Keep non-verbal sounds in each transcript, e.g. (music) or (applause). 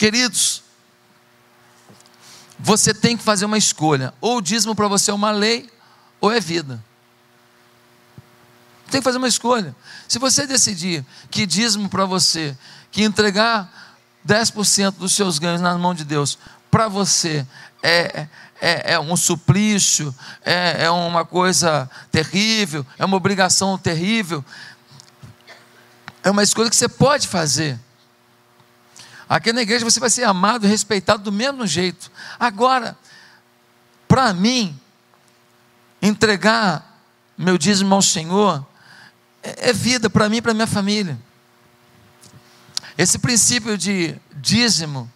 Queridos, você tem que fazer uma escolha. Ou o dízimo para você é uma lei, ou é vida. Tem que fazer uma escolha. Se você decidir que dízimo para você, que entregar 10% dos seus ganhos na mão de Deus, para você é, é, é, um suplício, é, é uma coisa terrível, é uma obrigação terrível, é uma escolha que você pode fazer. Aqui na igreja você vai ser amado e respeitado do mesmo jeito. Agora, para mim, entregar meu dízimo ao Senhor é, é vida para mim e para minha família. Esse princípio de dízimo,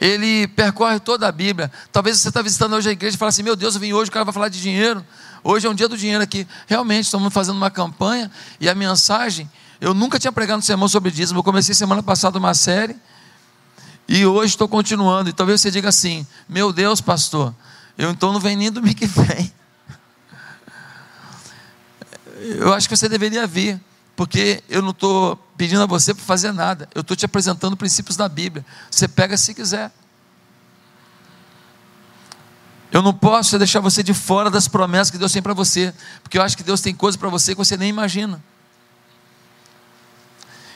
ele percorre toda a Bíblia. Talvez você está visitando hoje a igreja e fala assim: Meu Deus, eu vim hoje, o cara vai falar de dinheiro. Hoje é um dia do dinheiro aqui. Realmente, estamos fazendo uma campanha e a mensagem. Eu nunca tinha pregado um sermão sobre dízimo. Eu comecei semana passada uma série e hoje estou continuando. E talvez você diga assim: Meu Deus, pastor, eu então não venho nem domingo que vem. Eu acho que você deveria vir, porque eu não estou pedindo a você para fazer nada, eu estou te apresentando princípios da Bíblia. Você pega se quiser. Eu não posso deixar você de fora das promessas que Deus tem para você, porque eu acho que Deus tem coisas para você que você nem imagina.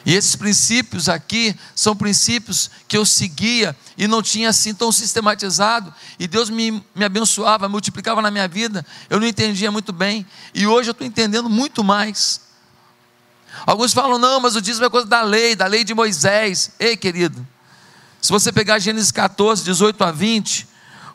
E esses princípios aqui são princípios que eu seguia e não tinha assim tão sistematizado. E Deus me, me abençoava, multiplicava na minha vida. Eu não entendia muito bem. E hoje eu estou entendendo muito mais. Alguns falam, não, mas o dízimo é coisa da lei, da lei de Moisés. Ei, querido, se você pegar Gênesis 14, 18 a 20,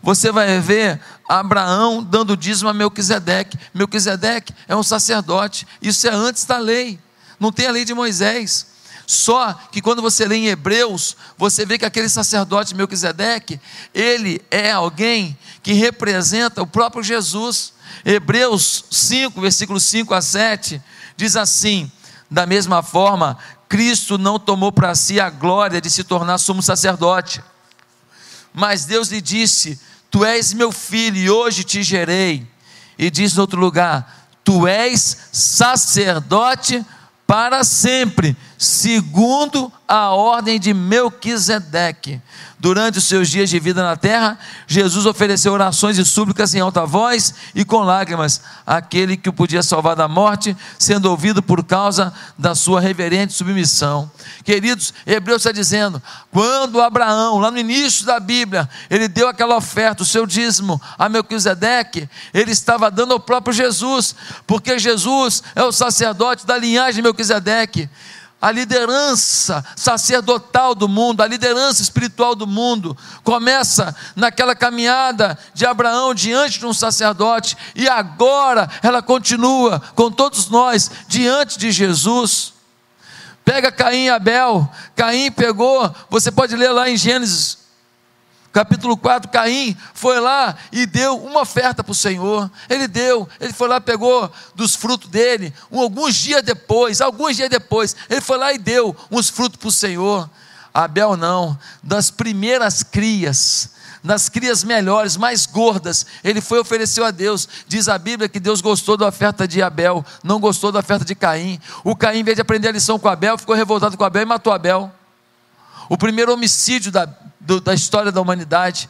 você vai ver Abraão dando dízimo a Melquisedeque. Melquisedeque é um sacerdote, isso é antes da lei, não tem a lei de Moisés. Só que quando você lê em Hebreus, você vê que aquele sacerdote Melquisedeque, ele é alguém que representa o próprio Jesus. Hebreus 5, versículos 5 a 7, diz assim: Da mesma forma, Cristo não tomou para si a glória de se tornar sumo sacerdote, mas Deus lhe disse: Tu és meu filho e hoje te gerei. E diz no outro lugar: Tu és sacerdote para sempre, segundo a ordem de Melquisedeque. Durante os seus dias de vida na terra, Jesus ofereceu orações e súplicas em alta voz e com lágrimas àquele que o podia salvar da morte, sendo ouvido por causa da sua reverente submissão. Queridos, Hebreus está dizendo: quando Abraão, lá no início da Bíblia, ele deu aquela oferta, o seu dízimo a Melquisedeque, ele estava dando ao próprio Jesus, porque Jesus é o sacerdote da linhagem de Melquisedeque a liderança sacerdotal do mundo, a liderança espiritual do mundo, começa naquela caminhada de Abraão diante de um sacerdote, e agora ela continua com todos nós diante de Jesus. Pega Caim e Abel, Caim pegou, você pode ler lá em Gênesis capítulo 4, Caim foi lá e deu uma oferta para o Senhor. Ele deu, ele foi lá, pegou dos frutos dele, alguns dias depois, alguns dias depois, ele foi lá e deu uns frutos para o Senhor. Abel não, das primeiras crias, das crias melhores, mais gordas, ele foi e ofereceu a Deus. Diz a Bíblia que Deus gostou da oferta de Abel, não gostou da oferta de Caim. O Caim, em vez de aprender a lição com Abel, ficou revoltado com Abel e matou Abel. O primeiro homicídio da, do, da história da humanidade.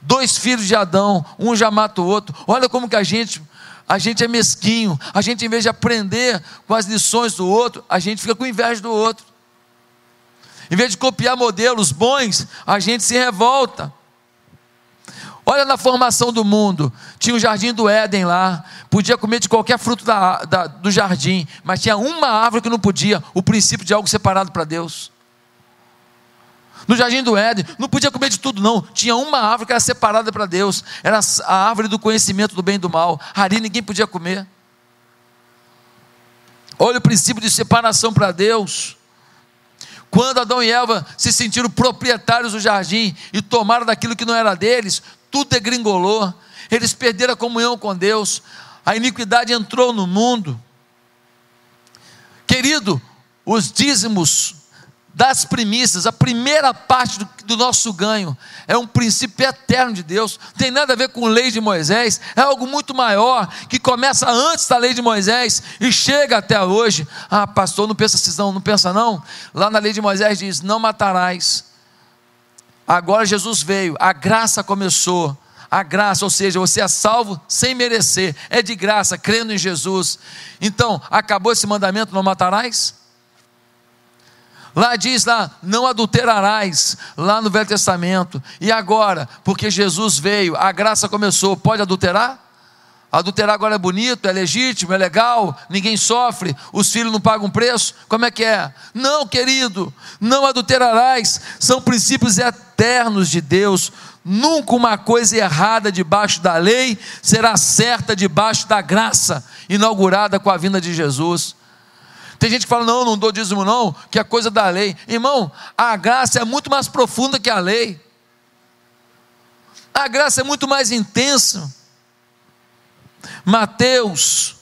Dois filhos de Adão, um já mata o outro. Olha como que a gente, a gente é mesquinho. A gente, em vez de aprender com as lições do outro, a gente fica com inveja do outro. Em vez de copiar modelos bons, a gente se revolta. Olha na formação do mundo. Tinha o jardim do Éden lá. Podia comer de qualquer fruto da, da, do jardim. Mas tinha uma árvore que não podia. O princípio de algo separado para Deus. No jardim do Éden, não podia comer de tudo, não. Tinha uma árvore que era separada para Deus. Era a árvore do conhecimento do bem e do mal. Ali ninguém podia comer. Olha o princípio de separação para Deus. Quando Adão e Eva se sentiram proprietários do jardim e tomaram daquilo que não era deles, tudo degringolou. Eles perderam a comunhão com Deus. A iniquidade entrou no mundo. Querido, os dízimos das primícias, a primeira parte do, do, nosso ganho, é um princípio eterno de Deus, tem nada a ver com lei de Moisés, é algo muito maior, que começa antes da lei de Moisés e chega até hoje. Ah, pastor, não pensa assim, não, não pensa não? Lá na lei de Moisés diz: não matarás. Agora Jesus veio, a graça começou. A graça, ou seja, você é salvo sem merecer, é de graça, crendo em Jesus. Então, acabou esse mandamento: não matarás? Lá diz lá, não adulterarás, lá no Velho Testamento. E agora, porque Jesus veio, a graça começou, pode adulterar? Adulterar agora é bonito, é legítimo, é legal, ninguém sofre, os filhos não pagam preço, como é que é? Não, querido, não adulterarás, são princípios eternos de Deus. Nunca uma coisa errada debaixo da lei será certa debaixo da graça, inaugurada com a vinda de Jesus. Tem gente que fala, não, não dou dízimo, não, que é coisa da lei. Irmão, a graça é muito mais profunda que a lei. A graça é muito mais intensa. Mateus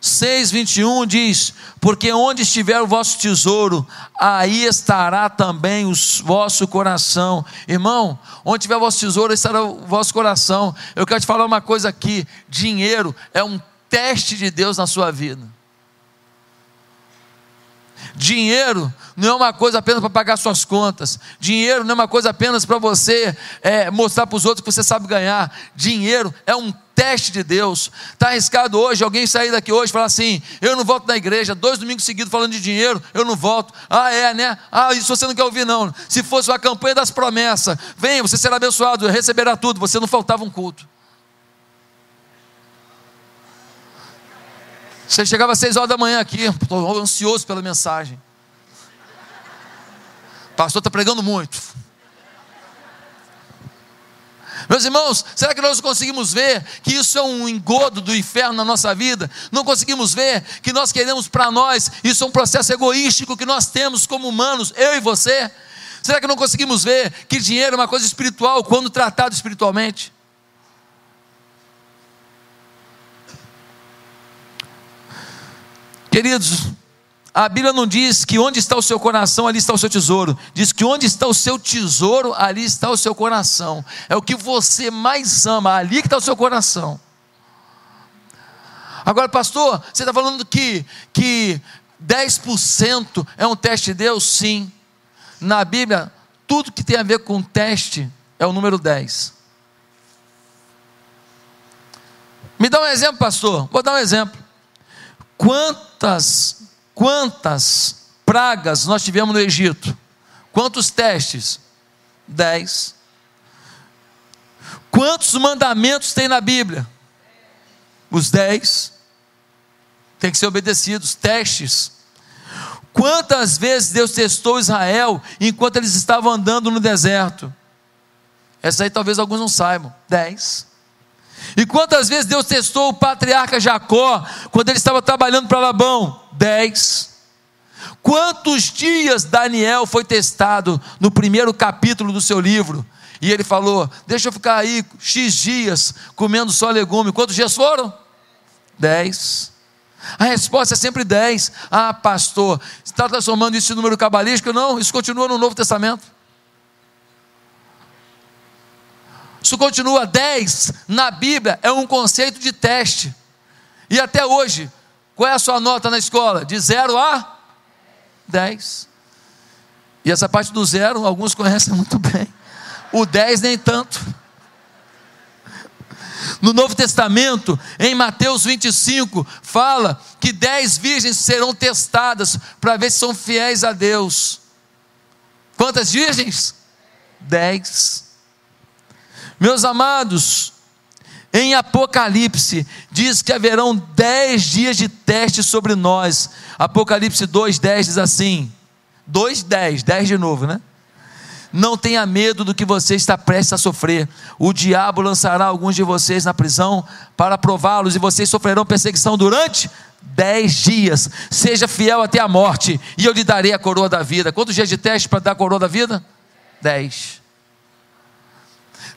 6, 21 diz: Porque onde estiver o vosso tesouro, aí estará também o vosso coração. Irmão, onde tiver o vosso tesouro, aí estará o vosso coração. Eu quero te falar uma coisa aqui: dinheiro é um teste de Deus na sua vida. Dinheiro não é uma coisa apenas para pagar suas contas. Dinheiro não é uma coisa apenas para você é, mostrar para os outros que você sabe ganhar. Dinheiro é um teste de Deus. Está arriscado hoje alguém sair daqui hoje e falar assim: eu não volto na igreja, dois domingos seguidos falando de dinheiro, eu não volto. Ah, é, né? Ah, isso você não quer ouvir, não. Se fosse uma campanha das promessas, venha, você será abençoado, receberá tudo, você não faltava um culto. Você chegava às seis horas da manhã aqui, estou ansioso pela mensagem. O pastor está pregando muito. Meus irmãos, será que nós conseguimos ver que isso é um engodo do inferno na nossa vida? Não conseguimos ver que nós queremos para nós, isso é um processo egoístico que nós temos como humanos, eu e você? Será que não conseguimos ver que dinheiro é uma coisa espiritual quando tratado espiritualmente? Queridos, a Bíblia não diz que onde está o seu coração, ali está o seu tesouro. Diz que onde está o seu tesouro, ali está o seu coração. É o que você mais ama, ali que está o seu coração. Agora, pastor, você está falando que, que 10% é um teste de Deus? Sim. Na Bíblia, tudo que tem a ver com teste é o número 10. Me dá um exemplo, pastor. Vou dar um exemplo. Quantas, quantas pragas nós tivemos no Egito? Quantos testes? Dez. Quantos mandamentos tem na Bíblia? Os dez. Tem que ser obedecidos, testes. Quantas vezes Deus testou Israel enquanto eles estavam andando no deserto? Essa aí talvez alguns não saibam. Dez. E quantas vezes Deus testou o patriarca Jacó quando ele estava trabalhando para Labão? Dez. Quantos dias Daniel foi testado no primeiro capítulo do seu livro? E ele falou: Deixa eu ficar aí X dias comendo só legume. Quantos dias foram? Dez. A resposta é sempre dez. Ah, pastor, está transformando isso em número cabalístico? Não, isso continua no Novo Testamento. Isso continua 10 na Bíblia, é um conceito de teste. E até hoje, qual é a sua nota na escola? De 0 a 10. E essa parte do zero, alguns (laughs) conhecem muito bem. O 10 nem tanto. No Novo Testamento, em Mateus 25, fala que dez virgens serão testadas para ver se são fiéis a Deus. Quantas virgens? Dez. Meus amados, em Apocalipse, diz que haverão dez dias de teste sobre nós. Apocalipse 2,10 diz assim: 2,10, 10 de novo, né? Não tenha medo do que você está prestes a sofrer. O diabo lançará alguns de vocês na prisão para prová-los, e vocês sofrerão perseguição durante dez dias. Seja fiel até a morte, e eu lhe darei a coroa da vida. Quantos dias de teste para dar a coroa da vida? Dez.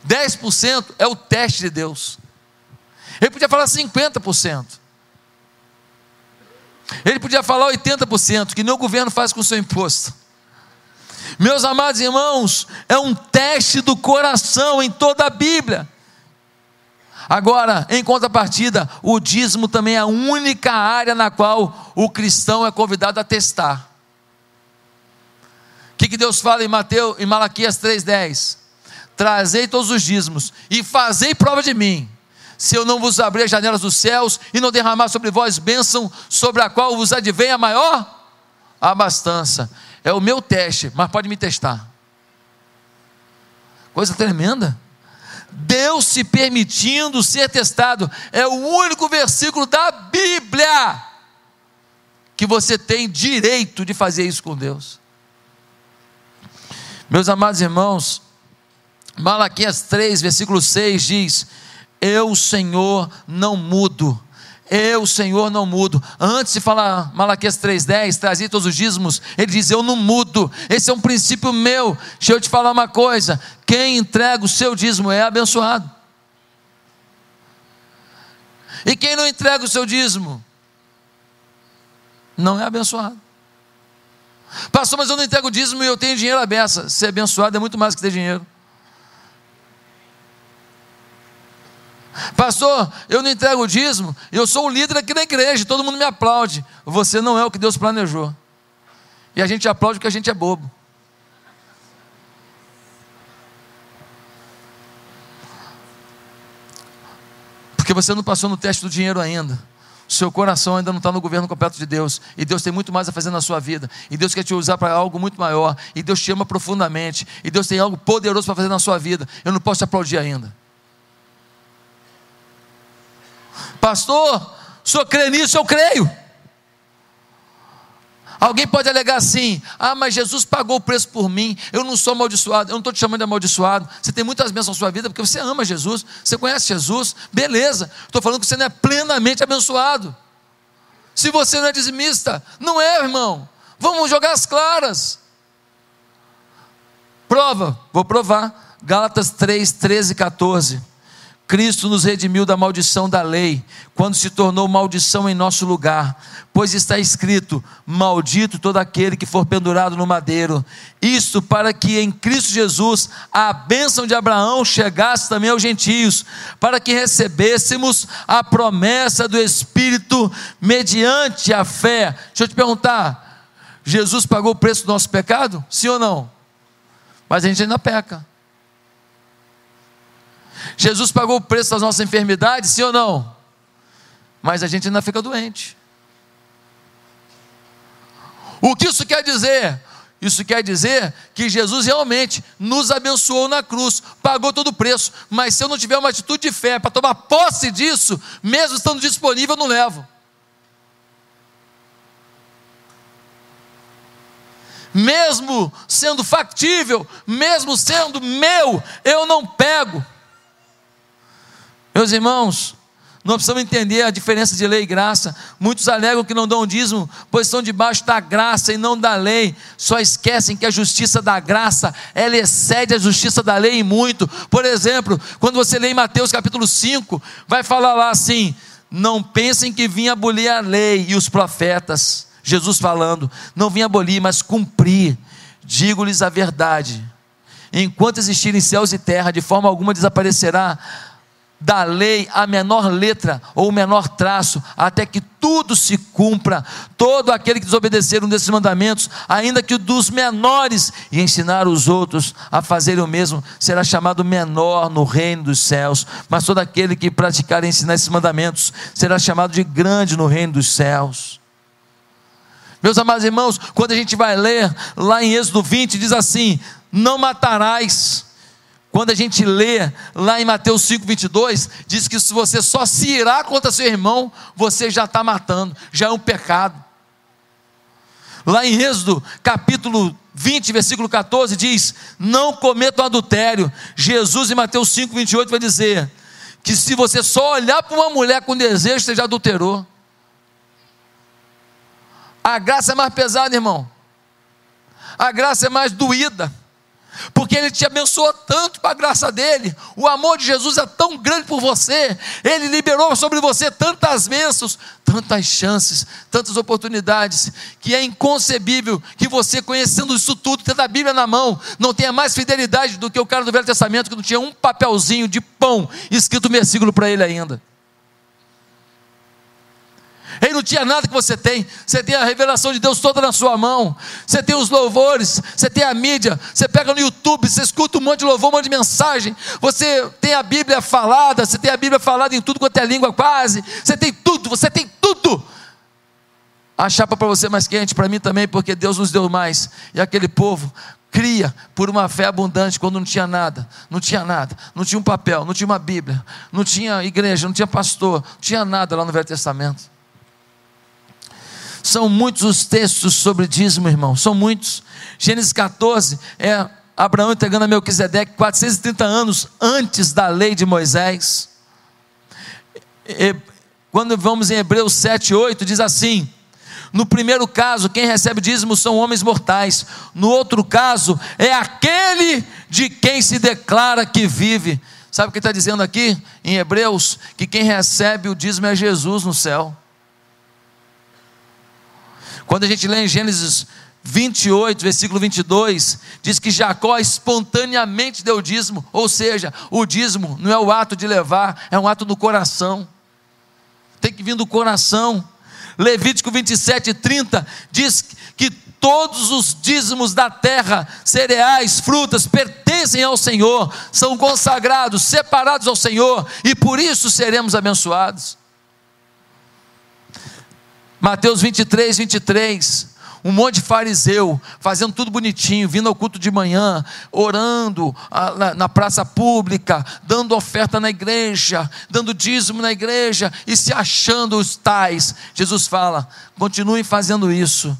10% é o teste de Deus. Ele podia falar 50%. Ele podia falar 80%, que nem o governo faz com o seu imposto. Meus amados irmãos, é um teste do coração em toda a Bíblia. Agora, em contrapartida, o dízimo também é a única área na qual o cristão é convidado a testar. O que que, Deus fala em Mateus, em Malaquias 3,10? Trazei todos os dízimos e fazei prova de mim, se eu não vos abrir as janelas dos céus e não derramar sobre vós bênção, sobre a qual vos advém a maior abastança. É o meu teste, mas pode me testar. Coisa tremenda. Deus se permitindo ser testado, é o único versículo da Bíblia que você tem direito de fazer isso com Deus. Meus amados irmãos, Malaquias 3, versículo 6 diz: Eu, Senhor, não mudo. Eu, Senhor, não mudo. Antes de falar Malaquias 3,10, trazer todos os dízimos, ele diz: Eu não mudo. Esse é um princípio meu. Deixa eu te falar uma coisa: quem entrega o seu dízimo é abençoado. E quem não entrega o seu dízimo, não é abençoado. Pastor, mas eu não entrego o dízimo e eu tenho dinheiro à beça. Ser abençoado é muito mais que ter dinheiro. Pastor, eu não entrego o dízimo, eu sou o líder aqui da igreja, todo mundo me aplaude. Você não é o que Deus planejou. E a gente aplaude porque a gente é bobo. Porque você não passou no teste do dinheiro ainda. Seu coração ainda não está no governo completo de Deus. E Deus tem muito mais a fazer na sua vida. E Deus quer te usar para algo muito maior. E Deus te ama profundamente. E Deus tem algo poderoso para fazer na sua vida. Eu não posso te aplaudir ainda. Pastor, o senhor crê nisso? Eu creio. Alguém pode alegar assim: ah, mas Jesus pagou o preço por mim, eu não sou amaldiçoado, eu não estou te chamando de amaldiçoado. Você tem muitas bênçãos na sua vida porque você ama Jesus, você conhece Jesus, beleza. Estou falando que você não é plenamente abençoado. Se você não é dizimista, não é, irmão. Vamos jogar as claras. Prova, vou provar. Gálatas 3, 13 e 14. Cristo nos redimiu da maldição da lei, quando se tornou maldição em nosso lugar, pois está escrito: Maldito todo aquele que for pendurado no madeiro. Isto para que em Cristo Jesus a bênção de Abraão chegasse também aos gentios, para que recebêssemos a promessa do Espírito mediante a fé. Deixa eu te perguntar: Jesus pagou o preço do nosso pecado? Sim ou não? Mas a gente ainda peca. Jesus pagou o preço das nossas enfermidades, sim ou não? Mas a gente ainda fica doente. O que isso quer dizer? Isso quer dizer que Jesus realmente nos abençoou na cruz, pagou todo o preço, mas se eu não tiver uma atitude de fé para tomar posse disso, mesmo estando disponível, eu não levo. Mesmo sendo factível, mesmo sendo meu, eu não pego. Meus irmãos, nós precisamos entender a diferença de lei e graça. Muitos alegam que não dão dízimo, pois estão debaixo da graça e não da lei. Só esquecem que a justiça da graça, ela excede a justiça da lei em muito. Por exemplo, quando você lê em Mateus capítulo 5, vai falar lá assim: Não pensem que vim abolir a lei e os profetas. Jesus falando, não vim abolir, mas cumprir. Digo-lhes a verdade. Enquanto existirem céus e terra, de forma alguma desaparecerá da lei a menor letra ou o menor traço, até que tudo se cumpra. Todo aquele que desobedecer um desses mandamentos, ainda que o dos menores, e ensinar os outros a fazer o mesmo, será chamado menor no reino dos céus. Mas todo aquele que praticar e ensinar esses mandamentos, será chamado de grande no reino dos céus. Meus amados irmãos, quando a gente vai ler lá em Êxodo 20, diz assim: Não matarás quando a gente lê lá em Mateus 5, 22, diz que se você só se irá contra seu irmão, você já está matando, já é um pecado. Lá em Êxodo, capítulo 20, versículo 14, diz: Não cometam adultério. Jesus, em Mateus 5, 28, vai dizer que se você só olhar para uma mulher com desejo, você já adulterou. A graça é mais pesada, irmão. A graça é mais doída porque Ele te abençoou tanto com a graça dele, o amor de Jesus é tão grande por você, Ele liberou sobre você tantas bênçãos, tantas chances, tantas oportunidades, que é inconcebível que você, conhecendo isso tudo, tendo a Bíblia na mão, não tenha mais fidelidade do que o cara do Velho Testamento, que não tinha um papelzinho de pão escrito um versículo para ele ainda. Ele não tinha nada que você tem. Você tem a revelação de Deus toda na sua mão. Você tem os louvores, você tem a mídia. Você pega no YouTube, você escuta um monte de louvor, um monte de mensagem. Você tem a Bíblia falada, você tem a Bíblia falada em tudo quanto é língua quase. Você tem tudo, você tem tudo. A chapa para você é mais quente, para mim também, porque Deus nos deu mais. E aquele povo cria por uma fé abundante quando não tinha nada, não tinha nada, não tinha um papel, não tinha uma Bíblia, não tinha igreja, não tinha pastor, não tinha nada lá no Velho Testamento. São muitos os textos sobre dízimo, irmão, são muitos. Gênesis 14 é Abraão entregando a Melquisedeque 430 anos antes da lei de Moisés. E, quando vamos em Hebreus 7, 8, diz assim: no primeiro caso, quem recebe dízimo são homens mortais. No outro caso, é aquele de quem se declara que vive. Sabe o que está dizendo aqui em Hebreus? Que quem recebe o dízimo é Jesus no céu. Quando a gente lê em Gênesis 28, versículo 22, diz que Jacó espontaneamente deu dízimo, ou seja, o dízimo não é o ato de levar, é um ato do coração, tem que vir do coração. Levítico 27, 30 diz que todos os dízimos da terra, cereais, frutas, pertencem ao Senhor, são consagrados, separados ao Senhor, e por isso seremos abençoados. Mateus 23, 23 um monte de fariseu, fazendo tudo bonitinho, vindo ao culto de manhã, orando na praça pública, dando oferta na igreja, dando dízimo na igreja e se achando os tais. Jesus fala: continuem fazendo isso.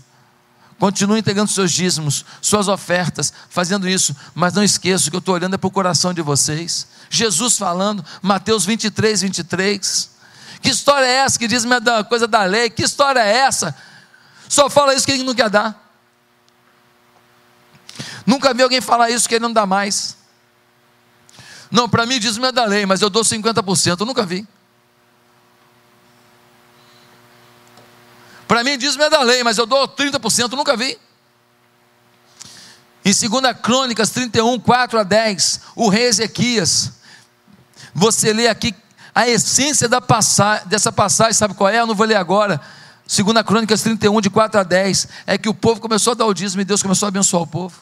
Continuem entregando seus dízimos, suas ofertas, fazendo isso, mas não esqueçam que eu estou olhando é para o coração de vocês. Jesus falando, Mateus 23, 23. Que história é essa que diz da coisa da lei? Que história é essa? Só fala isso que ele não quer dar. Nunca vi alguém falar isso que ele não dá mais. Não, para mim dízimo é da lei, mas eu dou 50%. Eu nunca vi. Para mim dízimo é da lei, mas eu dou 30%. Eu nunca vi. Em 2 Crônicas 31, 4 a 10, o rei Ezequias, você lê aqui a essência passagem, dessa passagem, sabe qual é? Eu não vou ler agora, Segunda Crônicas 31, de 4 a 10, é que o povo começou a dar o dízimo e Deus começou a abençoar o povo.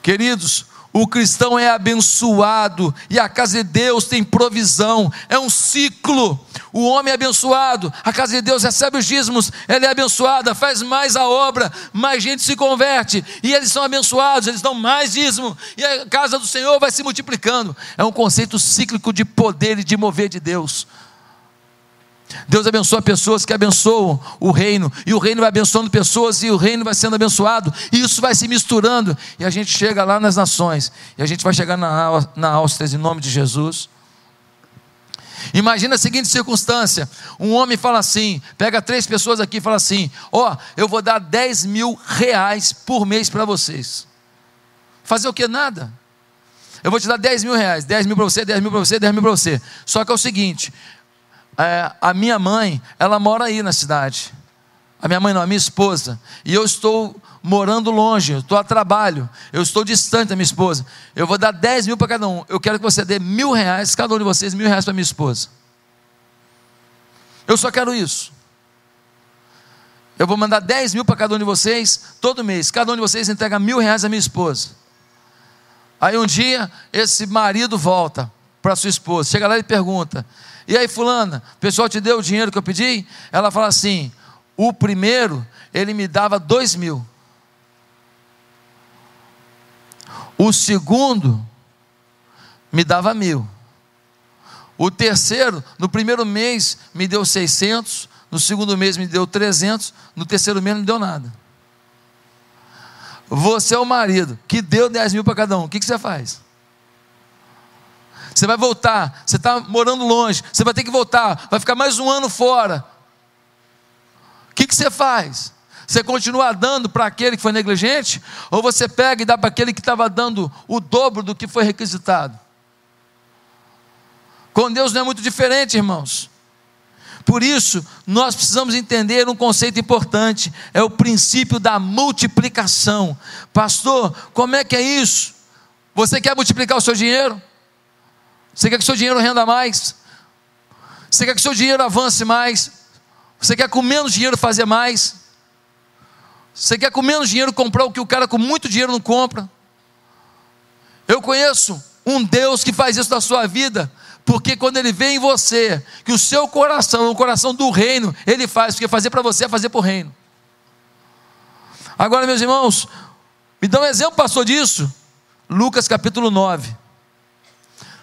Queridos, o cristão é abençoado e a casa de Deus tem provisão, é um ciclo. O homem é abençoado, a casa de Deus recebe os dízimos, ela é abençoada, faz mais a obra, mais gente se converte, e eles são abençoados, eles dão mais dízimo, e a casa do Senhor vai se multiplicando. É um conceito cíclico de poder e de mover de Deus. Deus abençoa pessoas que abençoam o reino, e o reino vai abençoando pessoas, e o reino vai sendo abençoado, e isso vai se misturando, e a gente chega lá nas nações, e a gente vai chegar na, na Áustria em nome de Jesus. Imagina a seguinte circunstância: um homem fala assim, pega três pessoas aqui e fala assim: Ó, oh, eu vou dar 10 mil reais por mês para vocês. Fazer o que? Nada. Eu vou te dar 10 mil reais, 10 mil para você, 10 mil para você, 10 mil para você. Só que é o seguinte: é, a minha mãe, ela mora aí na cidade. A minha mãe não, a minha esposa. E eu estou morando longe, estou a trabalho, eu estou distante da minha esposa. Eu vou dar 10 mil para cada um. Eu quero que você dê mil reais, cada um de vocês, mil reais para minha esposa. Eu só quero isso. Eu vou mandar 10 mil para cada um de vocês todo mês. Cada um de vocês entrega mil reais à minha esposa. Aí um dia, esse marido volta para sua esposa. Chega lá e pergunta: e aí, fulana, o pessoal te deu o dinheiro que eu pedi? Ela fala assim: o primeiro, ele me dava dois mil. O segundo, me dava mil. O terceiro, no primeiro mês, me deu 600. No segundo mês, me deu 300. No terceiro mês, não deu nada. Você é o marido que deu 10 mil para cada um. O que, que você faz? Você vai voltar, você está morando longe, você vai ter que voltar, vai ficar mais um ano fora. O que, que você faz? Você continua dando para aquele que foi negligente? Ou você pega e dá para aquele que estava dando o dobro do que foi requisitado? Com Deus não é muito diferente, irmãos. Por isso, nós precisamos entender um conceito importante: é o princípio da multiplicação. Pastor, como é que é isso? Você quer multiplicar o seu dinheiro? Você quer que seu dinheiro renda mais? Você quer que seu dinheiro avance mais? Você quer com menos dinheiro fazer mais? Você quer com menos dinheiro comprar o que o cara com muito dinheiro não compra? Eu conheço um Deus que faz isso na sua vida, porque quando ele vê em você, que o seu coração, o coração do reino, ele faz, porque fazer para você é fazer para o reino. Agora, meus irmãos, me dá um exemplo, pastor, disso. Lucas capítulo 9.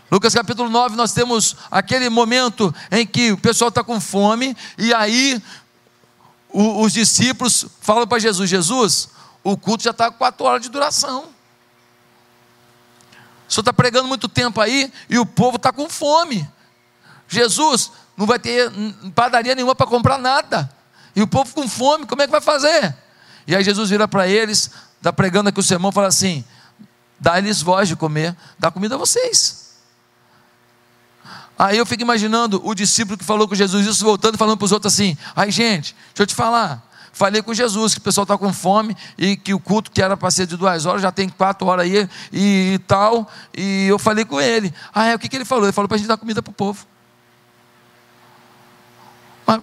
Lucas capítulo 9, nós temos aquele momento em que o pessoal está com fome, e aí o, os discípulos falam para Jesus: Jesus, o culto já está com quatro horas de duração. O senhor está pregando muito tempo aí e o povo está com fome. Jesus não vai ter padaria nenhuma para comprar nada. E o povo com fome, como é que vai fazer? E aí Jesus vira para eles, está pregando aqui o sermão, fala assim: dá-lhes voz de comer, dá comida a vocês. Aí eu fico imaginando o discípulo que falou com Jesus isso, voltando e falando para os outros assim: ai gente, deixa eu te falar. Falei com Jesus que o pessoal está com fome e que o culto que era para ser de duas horas já tem quatro horas aí e, e tal. E eu falei com ele. Ah, é, o que, que ele falou? Ele falou para a gente dar comida para o povo. Mas,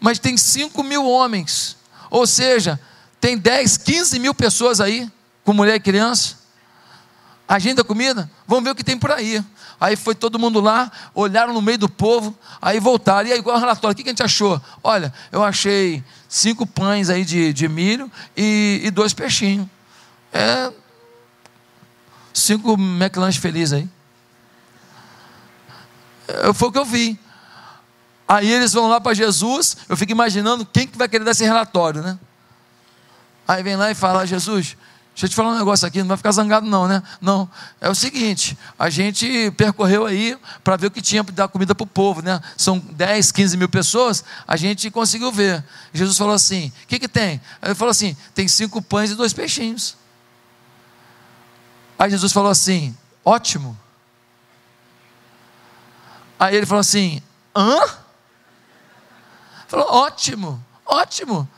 mas tem cinco mil homens. Ou seja, tem 10, 15 mil pessoas aí, com mulher e criança. Agenda comida, vamos ver o que tem por aí. Aí foi todo mundo lá, olharam no meio do povo, aí voltaram. E aí, igual o relatório, o que a gente achou? Olha, eu achei cinco pães aí de, de milho e, e dois peixinhos. É. Cinco McLanche felizes aí. É, foi o que eu vi. Aí eles vão lá para Jesus, eu fico imaginando quem que vai querer dar esse relatório, né? Aí vem lá e fala: Jesus, deixa eu te falar um negócio aqui, não vai ficar zangado, não, né? Não, é o seguinte: a gente percorreu aí para ver o que tinha para dar comida para o povo, né? São 10, 15 mil pessoas, a gente conseguiu ver. Jesus falou assim: o que, que tem? Ele falou assim: tem cinco pães e dois peixinhos. Aí Jesus falou assim: ótimo. Aí ele falou assim: hã? Falou: ótimo, ótimo.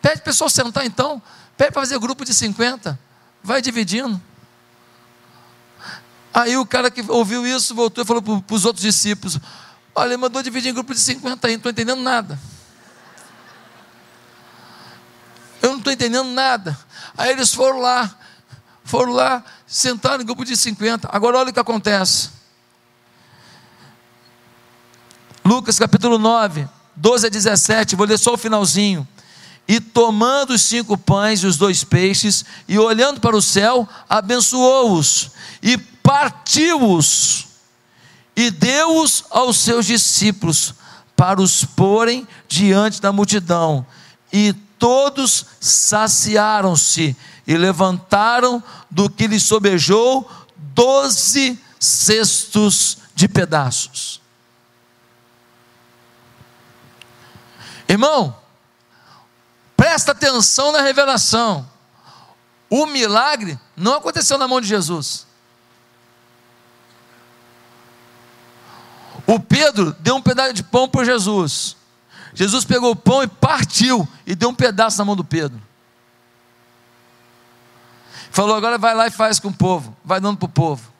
Pede o pessoal sentar então. Pede para fazer grupo de 50. Vai dividindo. Aí o cara que ouviu isso voltou e falou para os outros discípulos: Olha, ele mandou dividir em grupo de 50 aí, não estou entendendo nada. Eu não estou entendendo nada. Aí eles foram lá, foram lá, sentaram em grupo de 50. Agora olha o que acontece. Lucas capítulo 9, 12 a 17, vou ler só o finalzinho. E tomando os cinco pães e os dois peixes, e olhando para o céu, abençoou-os, e partiu-os, e deu-os aos seus discípulos, para os porem diante da multidão. E todos saciaram-se, e levantaram do que lhes sobejou doze cestos de pedaços. Irmão, Presta atenção na revelação. O milagre não aconteceu na mão de Jesus. O Pedro deu um pedaço de pão para Jesus. Jesus pegou o pão e partiu e deu um pedaço na mão do Pedro. Falou: agora vai lá e faz com o povo. Vai dando para o povo.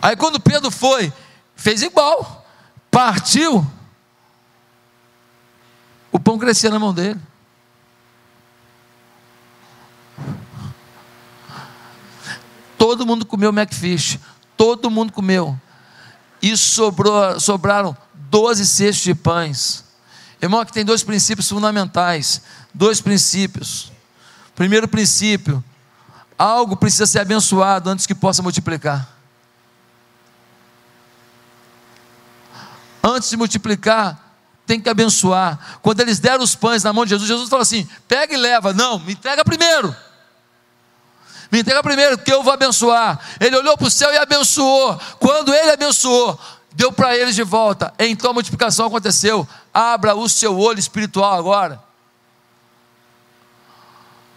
Aí quando Pedro foi, fez igual. Partiu o pão crescia na mão dele. Todo mundo comeu Macfish. Todo mundo comeu. E sobrou, sobraram 12 cestos de pães. Irmão, aqui tem dois princípios fundamentais. Dois princípios. Primeiro princípio: algo precisa ser abençoado antes que possa multiplicar. Antes de multiplicar, tem que abençoar. Quando eles deram os pães na mão de Jesus, Jesus falou assim: pega e leva. Não, me entrega primeiro. Me entrega primeiro, que eu vou abençoar. Ele olhou para o céu e abençoou. Quando ele abençoou, deu para eles de volta. Então a multiplicação aconteceu. Abra o seu olho espiritual agora.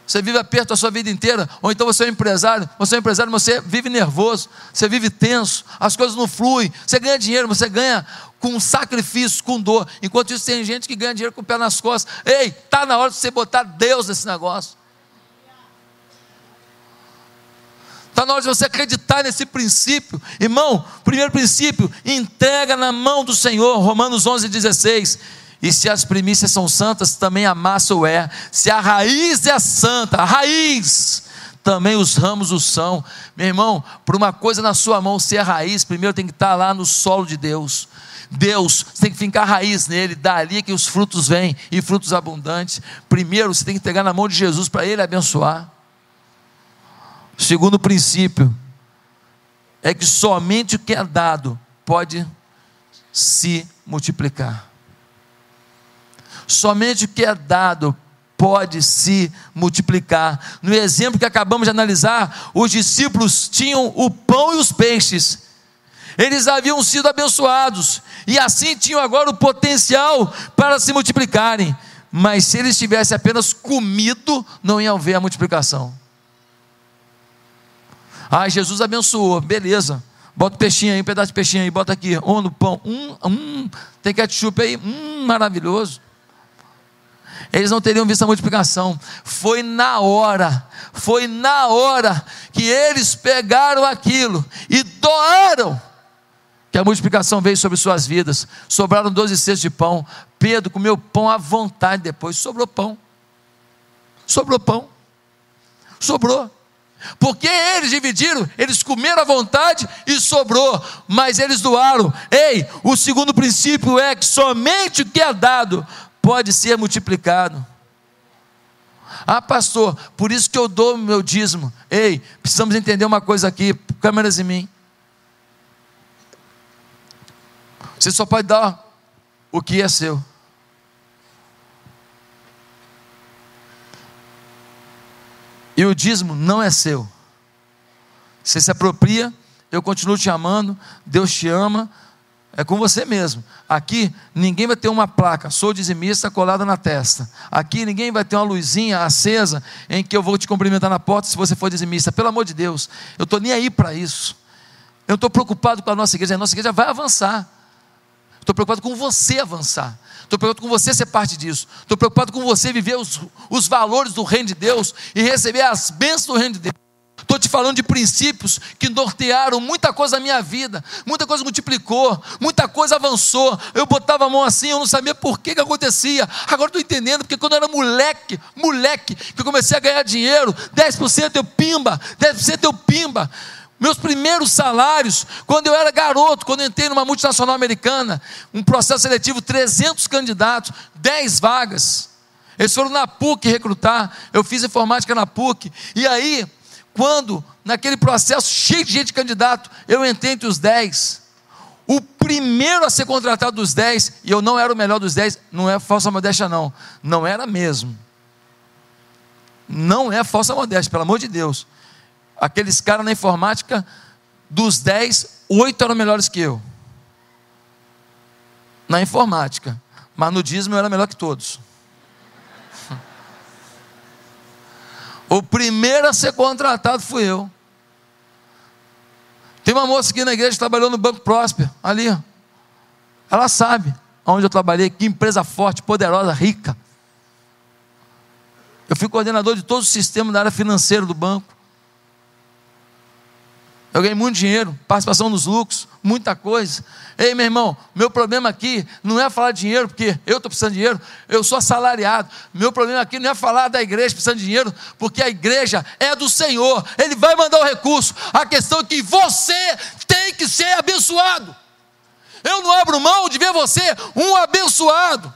Você vive aperto a sua vida inteira, ou então você é um empresário, você é um empresário, você vive nervoso, você vive tenso, as coisas não fluem, você ganha dinheiro, você ganha com sacrifício, com dor. Enquanto isso tem gente que ganha dinheiro com o pé nas costas. Ei, tá na hora de você botar Deus nesse negócio. Está na hora de você acreditar nesse princípio. Irmão, primeiro princípio, entrega na mão do Senhor, Romanos 11, 16. E se as primícias são santas, também a massa o é. Se a raiz é santa, a raiz, também os ramos o são. Meu irmão, por uma coisa na sua mão ser a raiz, primeiro tem que estar lá no solo de Deus. Deus, você tem que fincar raiz nele, dali que os frutos vêm, e frutos abundantes. Primeiro, você tem que entregar na mão de Jesus para ele abençoar. Segundo princípio é que somente o que é dado pode se multiplicar. Somente o que é dado pode se multiplicar. No exemplo que acabamos de analisar, os discípulos tinham o pão e os peixes. Eles haviam sido abençoados e assim tinham agora o potencial para se multiplicarem. Mas se eles tivessem apenas comido, não iam ver a multiplicação. Ah, Jesus abençoou, beleza. Bota o peixinho aí, um pedaço de peixinho aí, bota aqui, um no pão, um, um, tem ketchup aí, um, maravilhoso. Eles não teriam visto a multiplicação. Foi na hora, foi na hora que eles pegaram aquilo e doaram, que a multiplicação veio sobre suas vidas. Sobraram 12 cestos de pão. Pedro comeu pão à vontade depois, sobrou pão. Sobrou pão. Sobrou. Porque eles dividiram, eles comeram à vontade e sobrou, mas eles doaram. Ei, o segundo princípio é que somente o que é dado pode ser multiplicado. Ah, pastor, por isso que eu dou meu dízimo. Ei, precisamos entender uma coisa aqui, câmeras em mim. Você só pode dar o que é seu. E o dízimo não é seu. Você se apropria, eu continuo te amando, Deus te ama, é com você mesmo. Aqui ninguém vai ter uma placa, sou dizimista colada na testa. Aqui ninguém vai ter uma luzinha acesa em que eu vou te cumprimentar na porta se você for dizimista. Pelo amor de Deus, eu estou nem aí para isso. Eu estou preocupado com a nossa igreja, a nossa igreja vai avançar. Estou preocupado com você avançar. Estou preocupado com você ser parte disso. Estou preocupado com você viver os, os valores do reino de Deus e receber as bênçãos do reino de Deus. Estou te falando de princípios que nortearam muita coisa na minha vida, muita coisa multiplicou, muita coisa avançou. Eu botava a mão assim, eu não sabia por que, que acontecia. Agora estou entendendo, porque quando eu era moleque, moleque, que eu comecei a ganhar dinheiro, 10% eu pimba, 10% eu pimba. Meus primeiros salários, quando eu era garoto, quando entrei numa multinacional americana, um processo seletivo, 300 candidatos, 10 vagas. Eles foram na PUC recrutar, eu fiz informática na PUC, e aí, quando, naquele processo cheio de gente candidato, eu entrei entre os 10, o primeiro a ser contratado dos 10, e eu não era o melhor dos 10, não é falsa modéstia, não, não era mesmo. Não é falsa modéstia, pelo amor de Deus aqueles caras na informática, dos 10, 8 eram melhores que eu. Na informática. Mas no dízimo eu era melhor que todos. (laughs) O primeiro a ser contratado fui eu. Tem uma moça aqui na igreja que trabalhou no Banco Próspero, ali. Ela sabe onde eu trabalhei, que empresa forte, poderosa, rica. Eu fui coordenador de todo o sistema da área financeira do banco. Eu ganhei muito dinheiro, participação nos lucros, muita coisa. Ei, meu irmão, meu problema aqui não é falar de dinheiro, porque eu estou precisando de dinheiro, eu sou assalariado. Meu problema aqui não é falar da igreja precisando de dinheiro, porque a igreja é do Senhor, Ele vai mandar o recurso. A questão é que você tem que ser abençoado. Eu não abro mão de ver você um abençoado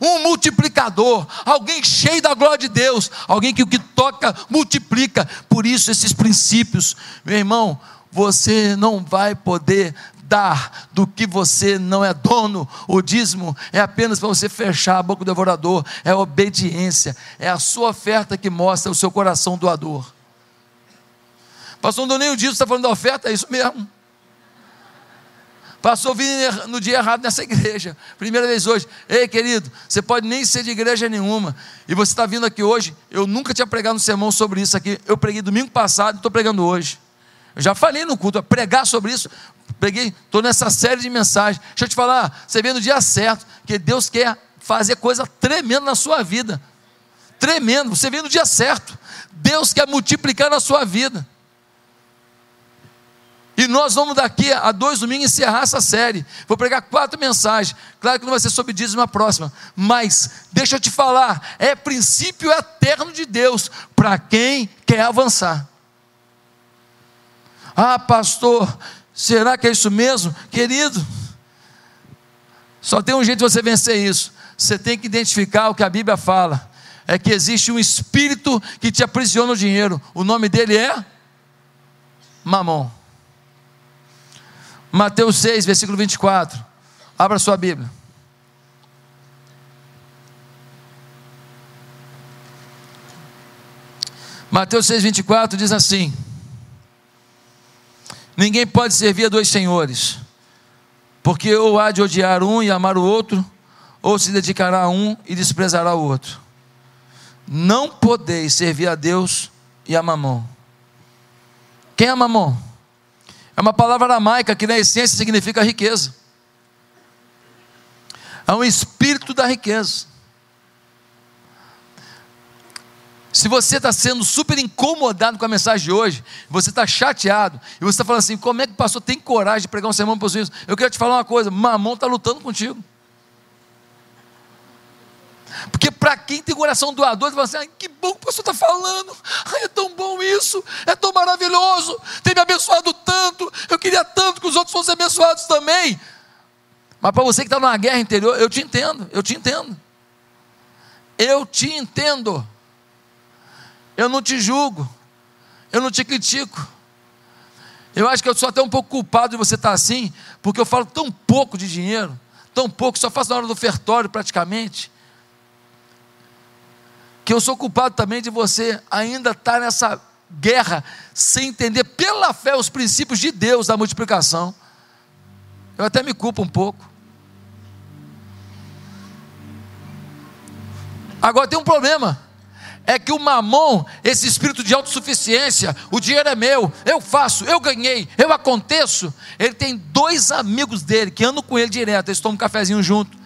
um multiplicador, alguém cheio da glória de Deus, alguém que o que toca multiplica. Por isso, esses princípios, meu irmão, você não vai poder dar do que você não é dono. O dízimo é apenas para você fechar a boca do devorador, é obediência, é a sua oferta que mostra o seu coração doador. Pastor, o dízimo, está falando da oferta? É isso mesmo. Passou vindo no dia errado nessa (laughs) igreja. Primeira vez hoje. Ei, querido, você pode nem ser de igreja nenhuma. E você está vindo aqui hoje. Eu nunca tinha pregado um sermão sobre isso aqui. Eu preguei domingo passado e estou pregando hoje. Eu já falei no culto, pregar sobre isso. Preguei, estou nessa série de mensagens. Deixa eu te falar, você vê no dia certo, que Deus quer fazer coisa tremenda na sua vida. Tremendo, você vê no dia certo. Deus quer multiplicar na sua vida. E nós vamos daqui a dois domingos encerrar essa série. Vou pregar quatro mensagens. Claro que não vai ser sobre dízimo a próxima. Mas, deixa eu te falar, é princípio eterno de Deus para quem quer avançar. Ah, pastor, será que é isso mesmo? Querido, só tem um jeito de você vencer isso. Você tem que identificar o que a Bíblia fala. É que existe um espírito que te aprisiona o dinheiro. O nome dele é Mamon. Mateus 6, versículo 24. Abra sua Bíblia. Mateus 6, 24 diz assim: Ninguém pode servir a dois senhores, porque ou há de odiar um e amar o outro, ou se dedicará a um e desprezará o outro. Não podeis servir a Deus e a mamão. Quem é mamão? É uma palavra aramaica que na essência significa riqueza. É um espírito da riqueza. Se você está sendo super incomodado com a mensagem de hoje, você está chateado, e você está falando assim: como é que o pastor tem coragem de pregar um sermão para os filhos? Eu quero te falar uma coisa: mamão está lutando contigo. Porque para quem tem coração doador, você fala assim: que bom que o pastor está falando, Ai, é tão bom isso, é tão maravilhoso, tem me abençoado tanto, eu queria tanto que os outros fossem abençoados também. Mas para você que está numa guerra interior, eu te entendo, eu te entendo. Eu te entendo. Eu não te julgo, eu não te critico. Eu acho que eu sou até um pouco culpado de você estar assim, porque eu falo tão pouco de dinheiro, tão pouco, só faço na hora do ofertório praticamente que eu sou culpado também de você ainda estar nessa guerra sem entender pela fé os princípios de Deus da multiplicação. Eu até me culpo um pouco. Agora tem um problema. É que o mamon, esse espírito de autossuficiência, o dinheiro é meu, eu faço, eu ganhei, eu aconteço. Ele tem dois amigos dele que andam com ele direto, eles tomam um cafezinho junto.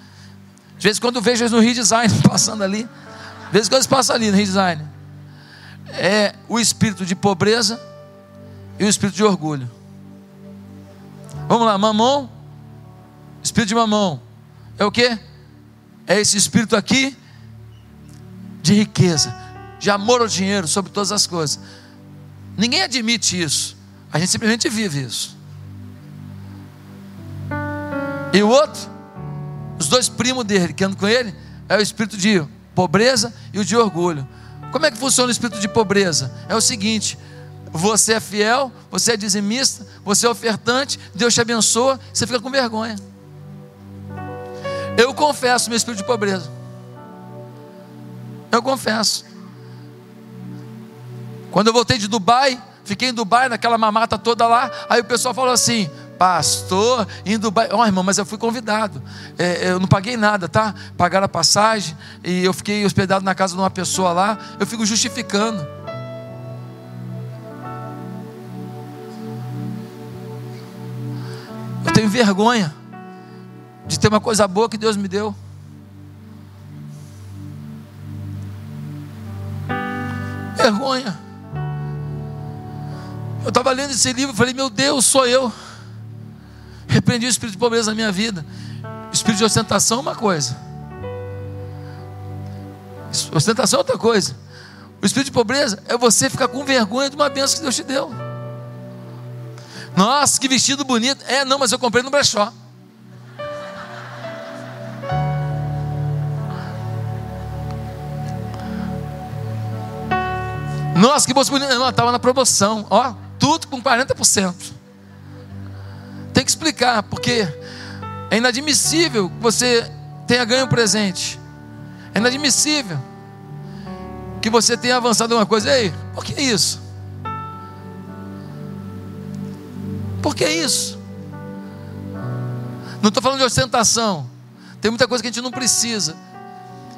De vez em quando eu vejo eles no redesign (laughs) passando ali vezes que eles passam ali no redesign. É o espírito de pobreza e o espírito de orgulho. Vamos lá, mamão. Espírito de mamão. É o que? É esse espírito aqui de riqueza, de amor ao dinheiro sobre todas as coisas. Ninguém admite isso. A gente simplesmente vive isso. E o outro, os dois primos dele que andam com ele, é o espírito de pobreza e o de orgulho. Como é que funciona o espírito de pobreza? É o seguinte: você é fiel, você é dizimista, você é ofertante, Deus te abençoa, você fica com vergonha. Eu confesso meu espírito de pobreza. Eu confesso. Quando eu voltei de Dubai, fiquei em Dubai, naquela mamata toda lá, aí o pessoal falou assim: pastor, Dubai. Ó, oh, irmão, mas eu fui convidado. É, eu não paguei nada, tá? Pagaram a passagem e eu fiquei hospedado na casa de uma pessoa lá. Eu fico justificando. Eu tenho vergonha de ter uma coisa boa que Deus me deu. Vergonha. Eu estava lendo esse livro e falei, meu Deus, sou eu. Repreendi o espírito de pobreza na minha vida. Espírito de ostentação é uma coisa. Ostentação é outra coisa. O espírito de pobreza é você ficar com vergonha de uma bênção que Deus te deu. Nossa, que vestido bonito. É, não, mas eu comprei no brechó. Nossa, que bolsa bonita. Não, estava na promoção. Ó, tudo com 40% tem que explicar, porque é inadmissível que você tenha ganho um presente. É inadmissível que você tenha avançado uma coisa. Ei, por que isso? Por que isso? Não estou falando de ostentação. Tem muita coisa que a gente não precisa.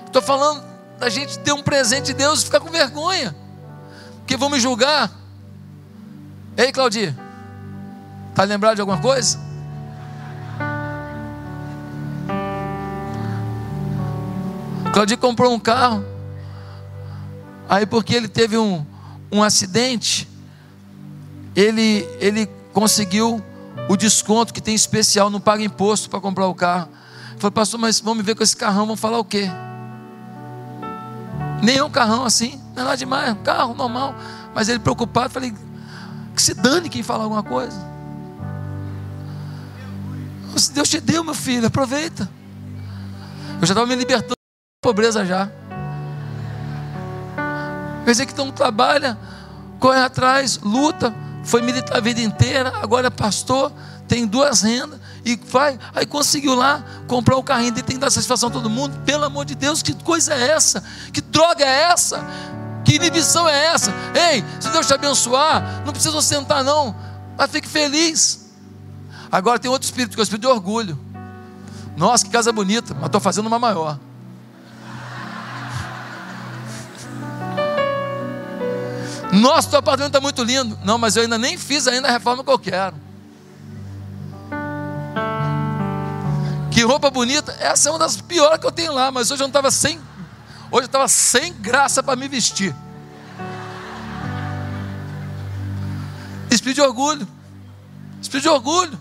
Estou falando da gente ter um presente de Deus e ficar com vergonha. Porque vão me julgar. Ei, Claudia. Está lembrado de alguma coisa? Claudio comprou um carro. Aí porque ele teve um, um acidente, ele, ele conseguiu o desconto que tem especial, não paga imposto para comprar o carro. Falei, pastor, mas vamos me ver com esse carrão, vamos falar o quê? Nem é um carrão assim, não é nada demais, um carro normal. Mas ele preocupado, falei, que se dane quem fala alguma coisa. Deus te deu, meu filho, aproveita. Eu já estava me libertando da pobreza já. Quer dizer que não trabalha, corre atrás, luta, foi militar a vida inteira, agora é pastor, tem duas rendas e vai, aí conseguiu lá comprar o carrinho dele, tem que dar satisfação a todo mundo. Pelo amor de Deus, que coisa é essa? Que droga é essa? Que inibição é essa? Ei, se Deus te abençoar, não precisa sentar não, mas fique feliz. Agora tem outro espírito, que é o espírito de orgulho. Nossa, que casa bonita, mas estou fazendo uma maior. Nossa, teu apartamento está muito lindo. Não, mas eu ainda nem fiz ainda a reforma que eu quero. Que roupa bonita. Essa é uma das piores que eu tenho lá, mas hoje eu não estava sem. Hoje eu estava sem graça para me vestir. Espírito de orgulho. Espírito de orgulho.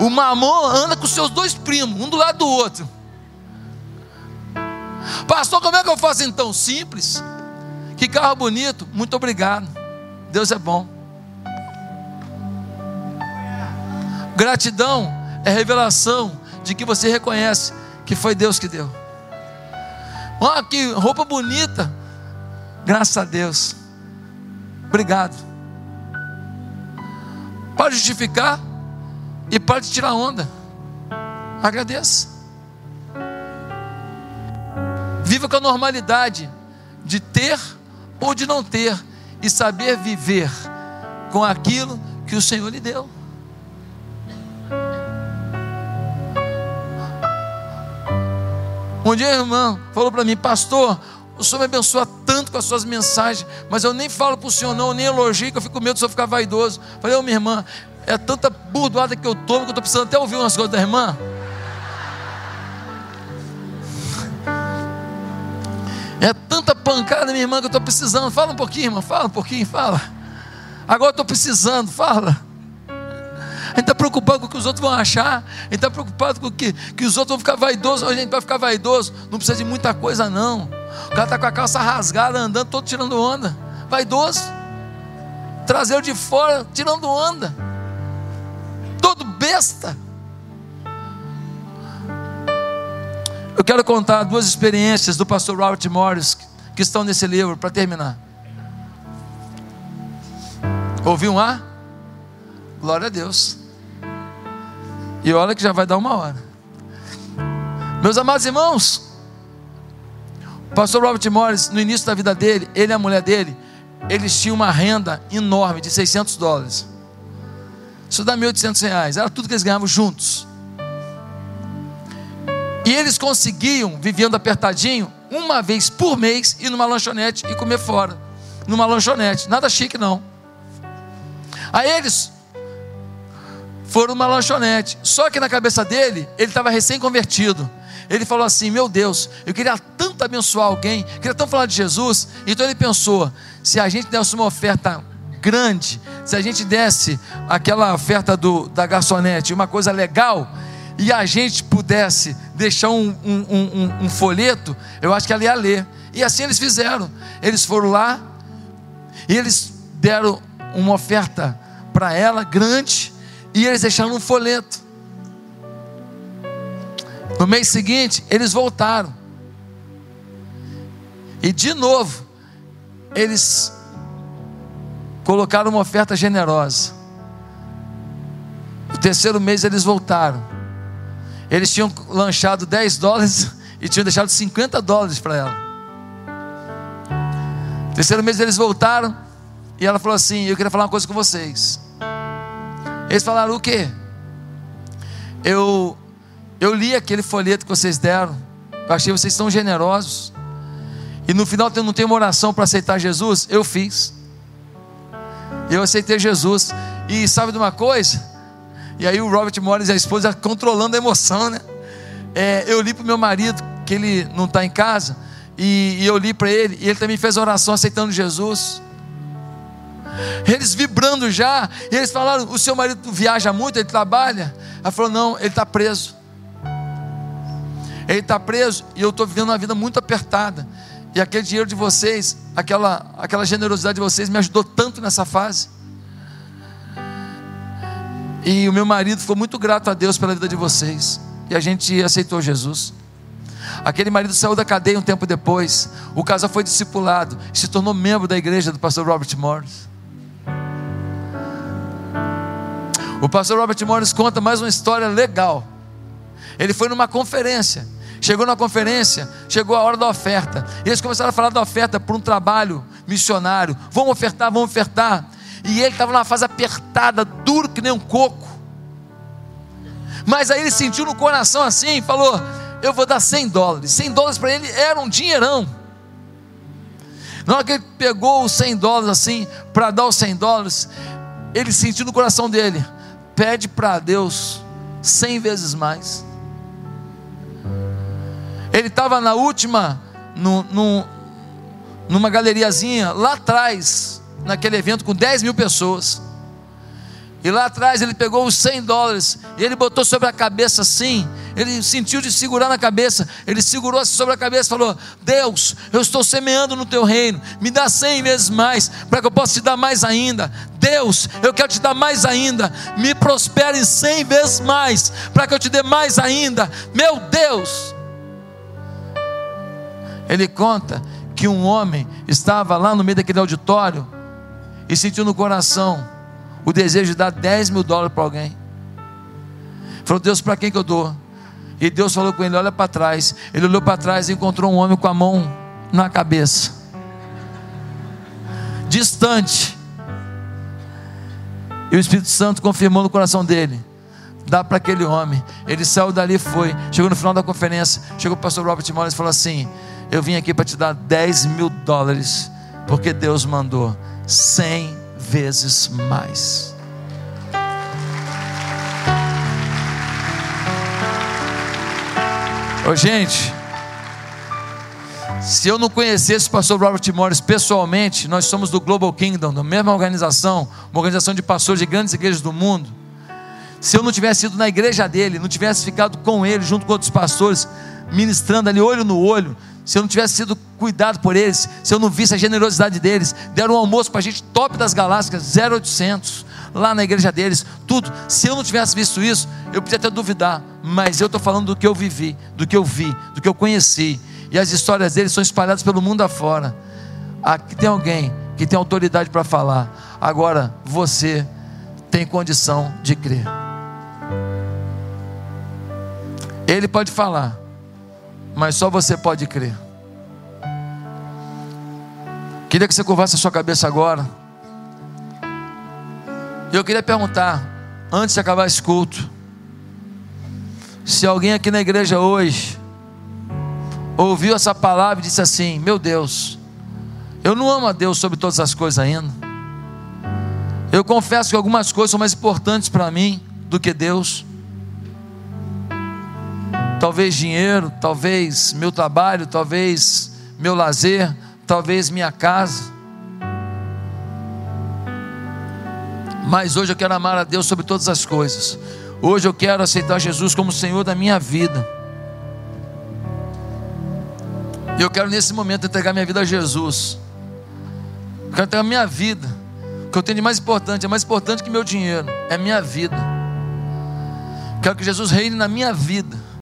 O mamão anda com seus dois primos, um do lado do outro. Pastor, como é que eu faço então? Simples. Que carro bonito, muito obrigado. Deus é bom. Gratidão é revelação de que você reconhece que foi Deus que deu. Olha que roupa bonita. Graças a Deus. Obrigado. Pode justificar e pode tirar onda. Agradeça. Viva com a normalidade de ter ou de não ter, e saber viver com aquilo que o Senhor lhe deu. Um dia a irmã falou para mim, pastor, o Senhor me abençoa tanto com as suas mensagens, mas eu nem falo para o Senhor não, nem elogio, que eu fico com medo de eu ficar vaidoso. Falei, ô oh, minha irmã, é tanta burdoada que eu tomo que eu estou precisando até ouvir umas coisas da irmã. É tanta pancada, minha irmã, que eu estou precisando. Fala um pouquinho, irmã, fala um pouquinho, fala. Agora eu estou precisando, fala. A gente está preocupado com o que os outros vão achar. A gente está preocupado com o que, que os outros vão ficar vaidosos. A gente vai ficar vaidoso. Não precisa de muita coisa, não. O cara está com a calça rasgada, andando, todo tirando onda. Vaidoso. Trazer de fora, tirando onda. Todo besta. Eu quero contar duas experiências do pastor Robert Morris que estão nesse livro para terminar. Ouviu um A? Glória a Deus. E olha que já vai dar uma hora. Meus amados irmãos, o pastor Robert Morris, no início da vida dele, ele e a mulher dele, eles tinham uma renda enorme de 600 dólares. Isso dá 1.800 reais. Era tudo que eles ganhavam juntos. E eles conseguiam, vivendo apertadinho, uma vez por mês ir numa lanchonete e comer fora. Numa lanchonete, nada chique não. Aí eles foram numa lanchonete. Só que na cabeça dele, ele estava recém-convertido. Ele falou assim: Meu Deus, eu queria tanto abençoar alguém, queria tanto falar de Jesus. Então ele pensou: se a gente desse uma oferta grande, se a gente desse aquela oferta do, da garçonete, uma coisa legal, e a gente pudesse deixar um, um, um, um folheto, eu acho que ela ia ler. E assim eles fizeram. Eles foram lá e eles deram uma oferta para ela grande e eles deixaram um folheto. No mês seguinte, eles voltaram. E de novo, eles colocaram uma oferta generosa. No terceiro mês, eles voltaram. Eles tinham lanchado 10 dólares (laughs) e tinham deixado 50 dólares para ela. No terceiro mês eles voltaram e ela falou assim: Eu queria falar uma coisa com vocês. Eles falaram: O quê? Eu, eu li aquele folheto que vocês deram. Eu achei vocês tão generosos. E no final eu não tenho uma oração para aceitar Jesus. Eu fiz. Eu aceitei Jesus. E sabe de uma coisa? E aí o Robert Morris e a esposa controlando a emoção, né? É, eu li para o meu marido que ele não está em casa e, e eu li para ele e ele também fez oração aceitando Jesus. Eles vibrando já, e eles falaram: O seu marido viaja muito, ele trabalha? Ela falou: Não, ele está preso. Ele está preso e eu estou vivendo uma vida muito apertada. E aquele dinheiro de vocês, aquela, aquela generosidade de vocês me ajudou tanto nessa fase. E o meu marido ficou muito grato a Deus pela vida de vocês. E a gente aceitou Jesus. Aquele marido saiu da cadeia um tempo depois. O casal foi discipulado, se tornou membro da igreja do pastor Robert Morris. O pastor Robert Morris conta mais uma história legal. Ele foi numa conferência. Chegou na conferência, chegou a hora da oferta. E eles começaram a falar da oferta por um trabalho missionário. Vamos ofertar, vamos ofertar. E ele estava numa fase apertada, duro que nem um coco. Mas aí ele sentiu no coração assim, falou: Eu vou dar 100 dólares. 100 dólares para ele era um dinheirão. Na hora que ele pegou os 100 dólares assim, para dar os 100 dólares, ele sentiu no coração dele: Pede para Deus 100 vezes mais. Ele estava na última, no, no, numa galeriazinha, lá atrás, naquele evento com 10 mil pessoas. E lá atrás ele pegou os 100 dólares e ele botou sobre a cabeça assim. Ele sentiu de segurar na cabeça. Ele segurou assim sobre a cabeça e falou: Deus, eu estou semeando no teu reino. Me dá 100 vezes mais para que eu possa te dar mais ainda. Deus, eu quero te dar mais ainda. Me prospere em 100 vezes mais para que eu te dê mais ainda. Meu Deus. Ele conta que um homem estava lá no meio daquele auditório e sentiu no coração o desejo de dar 10 mil dólares para alguém. Falou, Deus, para quem que eu dou? E Deus falou com ele: olha para trás. Ele olhou para trás e encontrou um homem com a mão na cabeça, distante. E o Espírito Santo confirmou no coração dele: dá para aquele homem. Ele saiu dali e foi. Chegou no final da conferência, chegou o pastor Robert Morris e falou assim: Eu vim aqui para te dar 10 mil dólares, porque Deus mandou 100 vezes mais. Ô, gente, se eu não conhecesse o pastor Robert Morris pessoalmente, nós somos do Global Kingdom, da mesma organização, uma organização de pastores de grandes igrejas do mundo. Se eu não tivesse ido na igreja dele, não tivesse ficado com ele, junto com outros pastores, ministrando ali olho no olho, se eu não tivesse sido cuidado por eles, se eu não visse a generosidade deles, deram um almoço para a gente top das galáxias, 0800, lá na igreja deles, tudo. Se eu não tivesse visto isso, eu podia até duvidar, mas eu estou falando do que eu vivi, do que eu vi, do que eu conheci, e as histórias deles são espalhadas pelo mundo afora. Aqui tem alguém que tem autoridade para falar, agora você tem condição de crer. Ele pode falar, mas só você pode crer. Queria que você curvasse a sua cabeça agora. Eu queria perguntar, antes de acabar esse culto, se alguém aqui na igreja hoje ouviu essa palavra e disse assim: Meu Deus, eu não amo a Deus sobre todas as coisas ainda. Eu confesso que algumas coisas são mais importantes para mim do que Deus talvez dinheiro, talvez meu trabalho, talvez meu lazer, talvez minha casa. Mas hoje eu quero amar a Deus sobre todas as coisas. Hoje eu quero aceitar Jesus como Senhor da minha vida. E eu quero nesse momento entregar minha vida a Jesus. Eu quero entregar minha vida. O que eu tenho de mais importante, é mais importante que meu dinheiro, é minha vida. Quero que Jesus reine na minha vida